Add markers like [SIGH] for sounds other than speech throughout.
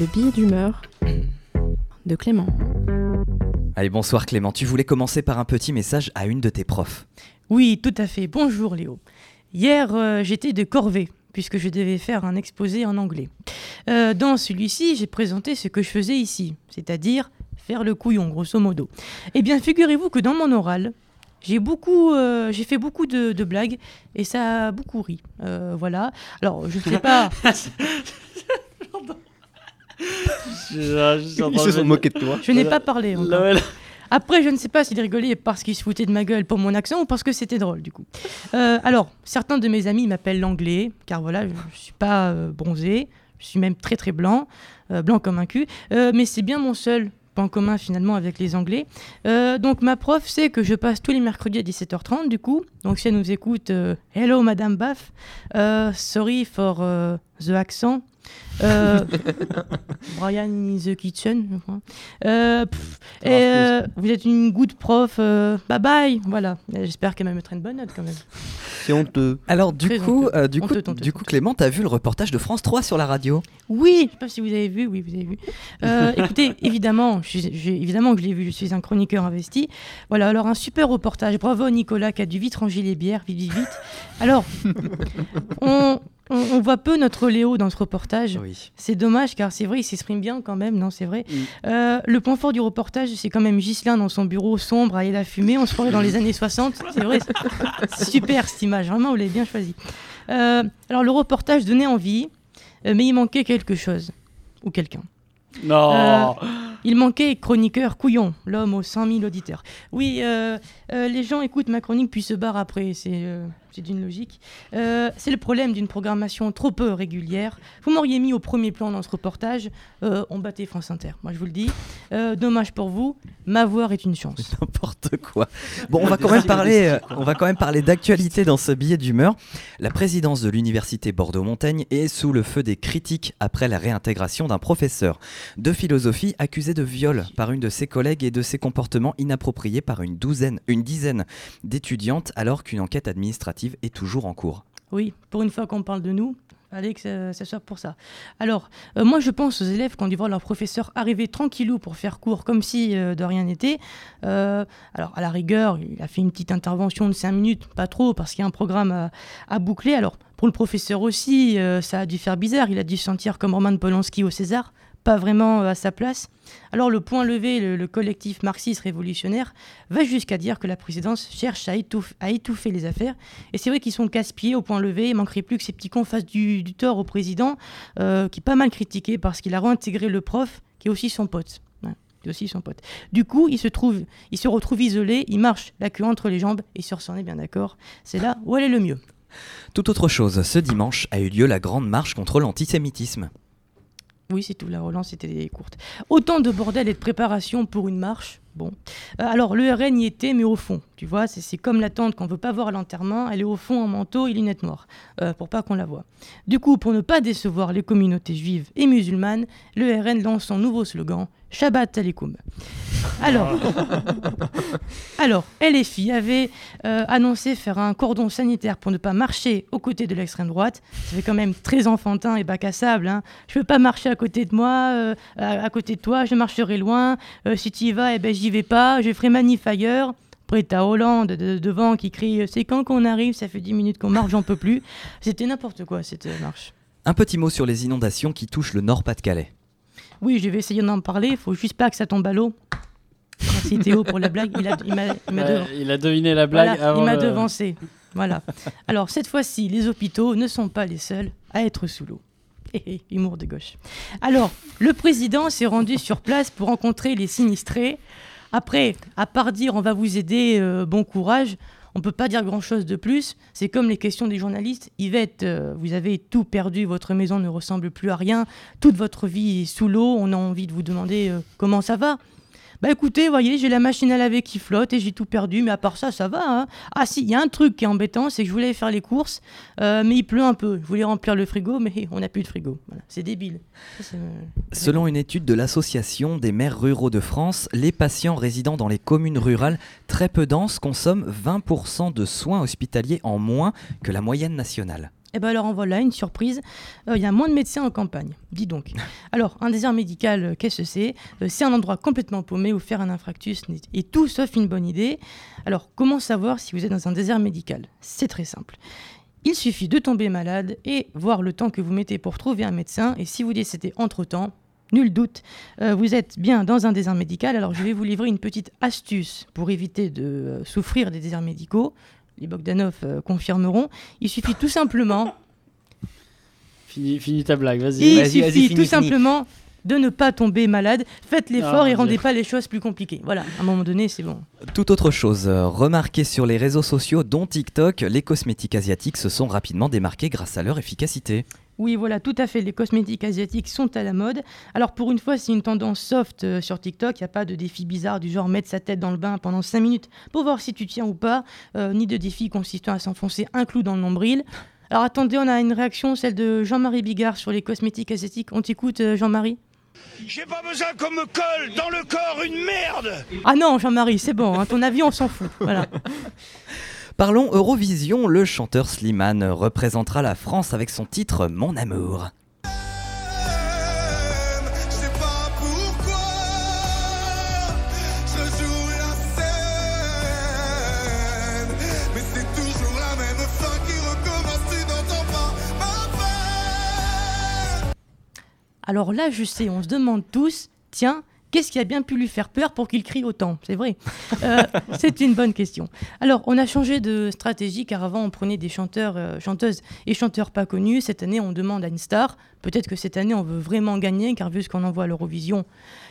Le billet d'humeur de Clément. Allez, bonsoir Clément. Tu voulais commencer par un petit message à une de tes profs. Oui, tout à fait. Bonjour Léo. Hier, euh, j'étais de corvée, puisque je devais faire un exposé en anglais. Euh, dans celui-ci, j'ai présenté ce que je faisais ici, c'est-à-dire faire le couillon, grosso modo. Eh bien, figurez-vous que dans mon oral, j'ai beaucoup, euh, j'ai fait beaucoup de, de blagues et ça a beaucoup ri. Euh, voilà. Alors, je ne sais [LAUGHS] pas. [LAUGHS] Ils se sont moqués de toi. Je n'ai pas parlé. encore. Là, ouais, là. Après, je ne sais pas s'il rigolait parce qu'il se foutait de ma gueule pour mon accent ou parce que c'était drôle, du coup. Euh, alors, certains de mes amis m'appellent l'anglais, car voilà, je ne suis pas euh, bronzé, je suis même très très blanc, euh, blanc comme un cul, Euh, mais c'est bien mon seul point commun finalement avec les anglais. Euh, donc, ma prof sait que je passe tous les mercredis à 17h30, du coup. Donc, si elle nous écoute, euh, hello Madame Baff, Euh, sorry for euh, the accent. Euh, [LAUGHS] Brian in the kitchen. Euh, pff, et, euh, vous êtes une good prof. euh, bye bye. Voilà. J'espère qu'elle me mettra une bonne note quand même. C'est honteux. Alors du Très coup, honteux. euh, du coup, Honteux, honteux, du coup. Clément, t'as vu le reportage de France 3 sur la radio? Oui, je sais pas si vous avez vu. Oui, vous avez vu. Euh, [LAUGHS] écoutez, évidemment, je évidemment que je l'ai vu. Je suis un chroniqueur investi. Voilà. Alors un super reportage. Bravo à Nicolas qui a dû vite ranger les bières. Vite, vite, vite. Alors, [LAUGHS] on, on, on voit peu notre Léo dans ce reportage. Oui. C'est dommage car c'est vrai, il s'exprime bien quand même, non, c'est vrai. Mm. Euh, le point fort du reportage, c'est quand même Ghislain dans son bureau sombre à la fumée. On se croirait dans les années 60. C'est vrai, super cette image, vraiment, vous l'avez bien choisi. Euh, alors, le reportage donnait envie, euh, mais il manquait quelque chose. Ou quelqu'un. Non. Il manquait chroniqueur couillon, l'homme aux 100 000 auditeurs. Oui, euh, euh, les gens écoutent ma chronique puis se barrent après, c'est c'est d'une logique. Euh, c'est le problème d'une programmation trop peu régulière. Vous m'auriez mis au premier plan dans ce reportage, euh, on battait France Inter, moi je vous le dis. Euh, dommage pour vous, ma voix est une chance. [LAUGHS] N'importe quoi. Bon, on va quand même parler, on va quand même parler d'actualité dans ce billet d'humeur. La présidence de l'université Bordeaux-Montaigne est sous le feu des critiques après la réintégration d'un professeur de philosophie accusé de viol par une de ses collègues et de ses comportements inappropriés par une douzaine, une dizaine d'étudiantes, alors qu'une enquête administrative est toujours en cours. Oui, pour une fois qu'on parle de nous, allez que ça, ça soit pour ça. Alors, euh, moi je pense aux élèves quand ils voient leur professeur arriver tranquillou pour faire cours comme si euh, de rien n'était. Euh, alors, à la rigueur, il a fait une petite intervention de 5 minutes, pas trop, parce qu'il y a un programme à, boucler. Alors, pour le professeur aussi, euh, ça a dû faire bizarre. Il a dû se sentir comme Roman Polanski au César, pas vraiment euh, à sa place. Alors, le point levé, le, le collectif marxiste révolutionnaire, va jusqu'à dire que la présidence cherche à, étouffer- les affaires et c'est vrai qu'ils sont casse-pieds au point levé. Il manquerait plus que ces petits cons fassent du, tort au président, euh, qui est pas mal critiqué parce qu'il a réintégré le prof, qui est aussi son pote. Qui est aussi son pote. Du coup, il se, trouve, il se retrouve isolé, il marche la queue entre les jambes, et sur on est bien d'accord. C'est là où elle est le mieux. Tout autre chose, ce dimanche a eu lieu la grande marche contre l'antisémitisme. Oui, c'est tout. La relance était courte. Autant de bordel et de préparation pour une marche. Bon. Euh, alors, le RN y était, mais au fond. Tu vois, c'est comme la tante qu'on veut pas voir à l'enterrement. Elle est au fond en manteau et lunettes noires, euh, pour pas qu'on la voie. Du coup, pour ne pas décevoir les communautés juives et musulmanes, le RN lance son nouveau slogan Shabbat Aleikoum. Alors, [LAUGHS] alors, LFI avait euh, annoncé faire un cordon sanitaire pour ne pas marcher aux côtés de l'extrême droite. Ça fait quand même très enfantin et bac à sable. Hein. Je veux pas marcher à côté de moi, euh, à, à côté de toi, je marcherai loin. Euh, si tu y vas, eh ben, j'y vais pas. Je ferai manif ailleurs. Après, t'as Hollande de- de- devant qui crie C'est quand qu'on arrive? Ça fait 10 minutes qu'on marche, j'en peux plus. C'était n'importe quoi cette euh, marche. Un petit mot sur les inondations qui touchent le Nord-Pas-de-Calais. Oui, je vais essayer d'en parler. Il faut juste pas que ça tombe à l'eau. Merci Théo pour la blague. Il a- il il il deviné la blague Voilà, avant il m'a le- devancé. Voilà. Alors, cette fois-ci, les hôpitaux ne sont pas les seuls à être sous l'eau. Humour de gauche. Alors, le président s'est rendu sur place pour rencontrer les sinistrés. Après, à part dire on va vous aider, euh, bon courage, on peut pas dire grand-chose de plus. C'est comme les questions des journalistes. Yvette, euh, vous avez tout perdu, votre maison ne ressemble plus à rien, toute votre vie est sous l'eau, on a envie de vous demander euh, comment ça va? Bah écoutez, voyez, j'ai la machine à laver qui flotte et j'ai tout perdu, mais à part ça, ça va. hein. Ah si, il y a un truc qui est embêtant, c'est que je voulais faire les courses, euh, mais il pleut un peu. Je voulais remplir le frigo, mais [LAUGHS] on n'a plus de frigo. C'est débile. Euh, Selon une étude de l'Association des maires ruraux de France, les patients résidant dans les communes rurales très peu denses consomment 20% de soins hospitaliers en moins que la moyenne nationale. Eh ben alors en voilà une surprise, Euh, il y a moins de médecins en campagne, dis donc. [LAUGHS] Alors un désert médical, euh, qu'est-ce que c'est? Euh, C'est un endroit complètement paumé où faire un infractus est tout sauf une bonne idée. Alors comment savoir si vous êtes dans un désert médical? C'est très simple. Il suffit de tomber malade et voir le temps que vous mettez pour trouver un médecin et si vous décédez entre-temps, nul doute, euh, vous êtes bien dans un désert médical. Alors je vais vous livrer une petite astuce pour éviter de euh, souffrir des déserts médicaux. Les Bogdanov euh, confirmeront. Il suffit tout simplement [LAUGHS] Finis, finis ta blague, vas-y. il suffit tout simplement de ne pas tomber malade. Faites l'effort Ah, et rendez pas les choses plus compliquées. Voilà, à un moment donné, c'est bon. Tout autre chose, euh, remarquez sur les réseaux sociaux dont TikTok, les cosmétiques asiatiques se sont rapidement démarqués grâce à leur efficacité. Oui, voilà, tout à fait. Les cosmétiques asiatiques sont à la mode. Alors, pour une fois, c'est une tendance soft euh, sur TikTok. Il n'y a pas de défi bizarre du genre mettre sa tête dans le bain pendant 5 minutes pour voir si tu tiens ou pas, euh, ni de défi consistant à s'enfoncer un clou dans le nombril. Alors, attendez, on a une réaction, celle de Jean-Marie Bigard sur les cosmétiques asiatiques. On t'écoute, euh, Jean-Marie J'ai pas besoin qu'on me colle dans le corps une merde Ah non, Jean-Marie, c'est bon, hein, ton avis, on s'en fout. Voilà. [LAUGHS] Parlons Eurovision, le chanteur Slimane représentera la France avec son titre Mon amour. Alors là, je sais, on se demande tous, tiens, qu'est-ce qui a bien pu lui faire peur pour qu'il crie autant? C'est vrai. Euh, [LAUGHS] c'est une bonne question. Alors, on a changé de stratégie car avant, on prenait des chanteurs, euh, chanteuses et chanteurs pas connus. Cette année, on demande à une star. Peut-être que cette année, on veut vraiment gagner car vu ce qu'on envoie à l'Eurovision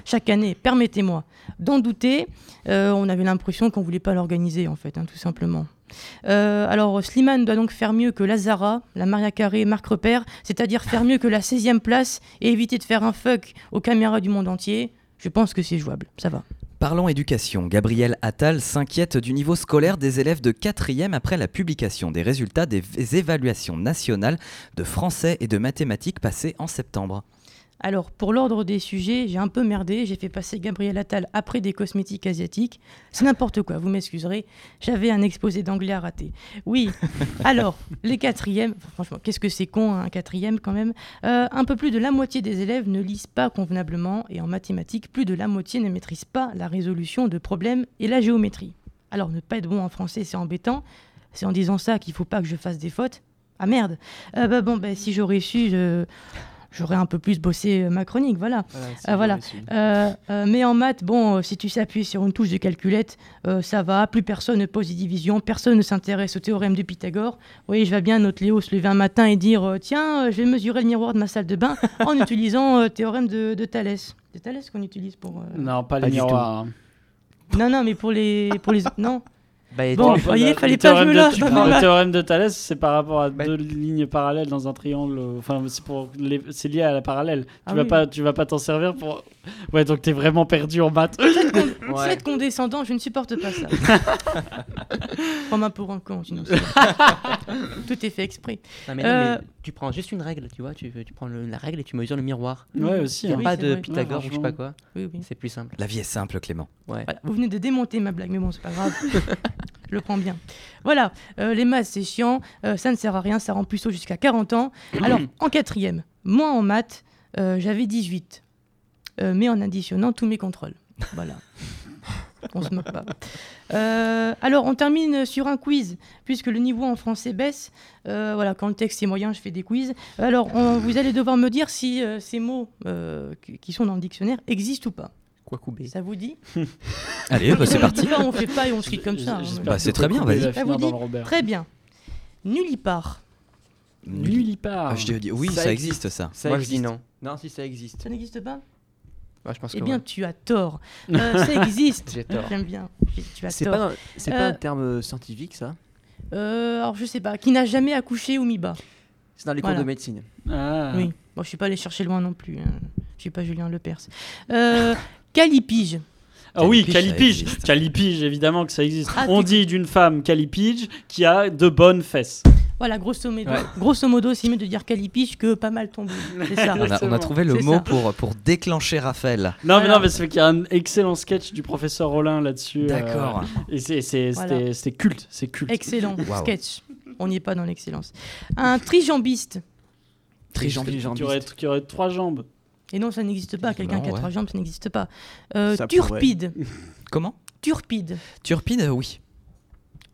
chaque année, permettez-moi d'en douter. euh, on avait l'impression qu'on voulait pas l'organiser en fait, hein, tout simplement. Alors, Slimane doit donc faire mieux que Lazara, la Maria Carré, Marc Repère, c'est-à-dire faire mieux que la 16e place et éviter de faire un fuck aux caméras du monde entier. Je pense que c'est jouable, ça va. Parlons éducation. Gabriel Attal s'inquiète du niveau scolaire des élèves de 4e après la publication des résultats des évaluations nationales de français et de mathématiques passées en septembre. Alors, pour l'ordre des sujets, j'ai un peu merdé, j'ai fait passer Gabriel Attal après des cosmétiques asiatiques. C'est n'importe quoi, vous m'excuserez, j'avais un exposé d'anglais à rater. Oui, [LAUGHS] alors, les quatrièmes, enfin, franchement, qu'est-ce que c'est con, hein, un quatrième quand même Euh, Un peu plus de la moitié des élèves ne lisent pas convenablement, et en mathématiques, plus de la moitié ne maîtrise pas la résolution de problèmes et la géométrie. Alors, ne pas être bon en français, c'est embêtant. C'est en disant ça qu'il faut pas que je fasse des fautes. Ah merde Euh, bah, Bon, bah, si j'aurais su, je- j'aurais un peu plus bossé euh, ma chronique, voilà. Ah, voilà. Euh, euh, mais en maths, bon, euh, si tu sais appuyer sur une touche de calculette, euh, ça va. Plus personne ne pose des divisions, personne ne s'intéresse au théorème de Pythagore. Oui, je vais bien notre Léo se lever un matin et dire euh, tiens, euh, je vais mesurer le miroir de ma salle de bain [LAUGHS] en utilisant euh, théorème de, de Thalès. C'est Thalès qu'on utilise pour. euh, Non, pas Pas les du miroirs. hein. Non, non, mais pour les, pour les. [LAUGHS] Non. Bah, Bon, tu- vous voyez, Le fallait pas tu Pas prends mal. Le théorème de Thalès, c'est par rapport à Bah- deux lignes parallèles dans un triangle. Enfin, c'est pour les- c'est lié à la parallèle. Tu Ah vas oui. pas, tu vas pas t'en servir pour. Ouais, donc t'es vraiment perdu en maths. [LAUGHS] Ouais. Faites condescendant, je ne supporte pas ça. [LAUGHS] Prends-moi pour un con, sinon c'est- [LAUGHS] Tout est fait exprès. Non, mais non, Euh, mais tu prends juste une règle, tu vois, tu, tu prends le- la règle et tu mesures le miroir. Ouais, aussi. Il n'y a hein. Pas de vrai. Pythagore Ouais, ou je sais pas quoi. Oui, oui. C'est plus simple. La vie est simple, Clément. Ouais. Voilà, vous venez de démonter ma blague, mais bon, c'est pas grave. [LAUGHS] Je le prends bien. Voilà, euh, les maths, c'est chiant, euh, ça ne sert à rien, ça rend plus tôt jusqu'à 40 ans. [COUGHS] Alors, en quatrième, moi en maths, euh, j'avais 18, euh, mais en additionnant tous mes contrôles. Voilà. [LAUGHS] [LAUGHS] On se moque pas. Euh, alors, on termine sur un quiz, puisque le niveau en français baisse. Euh, voilà, quand le texte est moyen, je fais des quiz. Alors, on- vous allez devoir me dire si euh, ces mots euh, qui sont dans le dictionnaire existent ou pas. Quoi couper Ça vous dit [LAUGHS] Allez, bah, c'est parti. Là, on fait pas et on se quitte comme ça. hein. Bah, c'est très bien, vas-y. va Ça vous dit. Très bien. Nullipare. Nullipare. Ah, je dis oui, ça, Ça existe ça. Ça Moi je dis existe. non. Non, si ça existe. Ça n'existe pas Ouais, je pense Eh que bien, ouais. tu as tort. Euh, ça existe. [LAUGHS] J'ai tort. J'aime bien. Tu as C'est tort. pas, un- c'est pas Euh, un terme euh, scientifique, ça? Euh, alors, je sais pas. Qui n'a jamais accouché ou mis bas C'est dans les Voilà. cours de médecine. Ah. Oui. Bon, je suis pas allé chercher loin non plus. hein. Je suis pas Julien Lepers. Euh, [LAUGHS] calipige. Ah oui, Calipige, calipige. évidemment que ça existe. Ah, On t'es- dit d'une femme calipige qui a de bonnes fesses. Voilà, grosso modo, Ouais. grosso modo c'est mieux de dire calipige que pas mal tombé. Ça. On a, on a trouvé le mot ça. pour, pour déclencher Raphaël. Non, mais non, mais c'est qu'il y a un excellent sketch du professeur Rollin là-dessus. euh, D'accord. et c'est, Voilà. culte, c'est culte. Excellent sketch. On n'y est pas dans l'excellence. Un trijambiste. Trijambiste. Qui aurait, qui aurait trois jambes. Et non, ça n'existe pas. Quelqu'un qui a ouais. trois jambes, ça n'existe pas. Euh, Ça turpide. Comment? Turpide. Turpide, oui.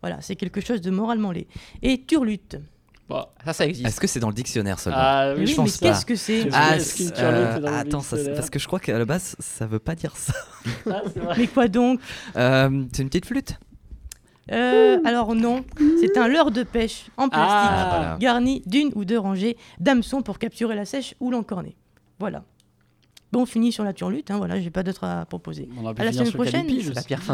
Voilà, c'est quelque chose de moralement laid. Et turlute. Bah, Ça, ça existe. Est-ce que c'est dans le dictionnaire seulement ah oui, oui, je mais pense pas. qu'est-ce que c'est? Ah, euh, dans attends, ça, parce que je crois qu'à la base, ça veut pas dire ça. Ah, c'est vrai. [LAUGHS] Mais quoi donc? Euh, c'est une petite flûte? Euh, Alors non, c'est un leurre de pêche en plastique, Ah, voilà. garni d'une ou deux rangées d'hameçons pour capturer la sèche ou l'encorner. Voilà. Bon, on finit sur la turlute, hein, voilà, j'ai pas d'autre à proposer. On a À la semaine prochaine. Calipi, la fin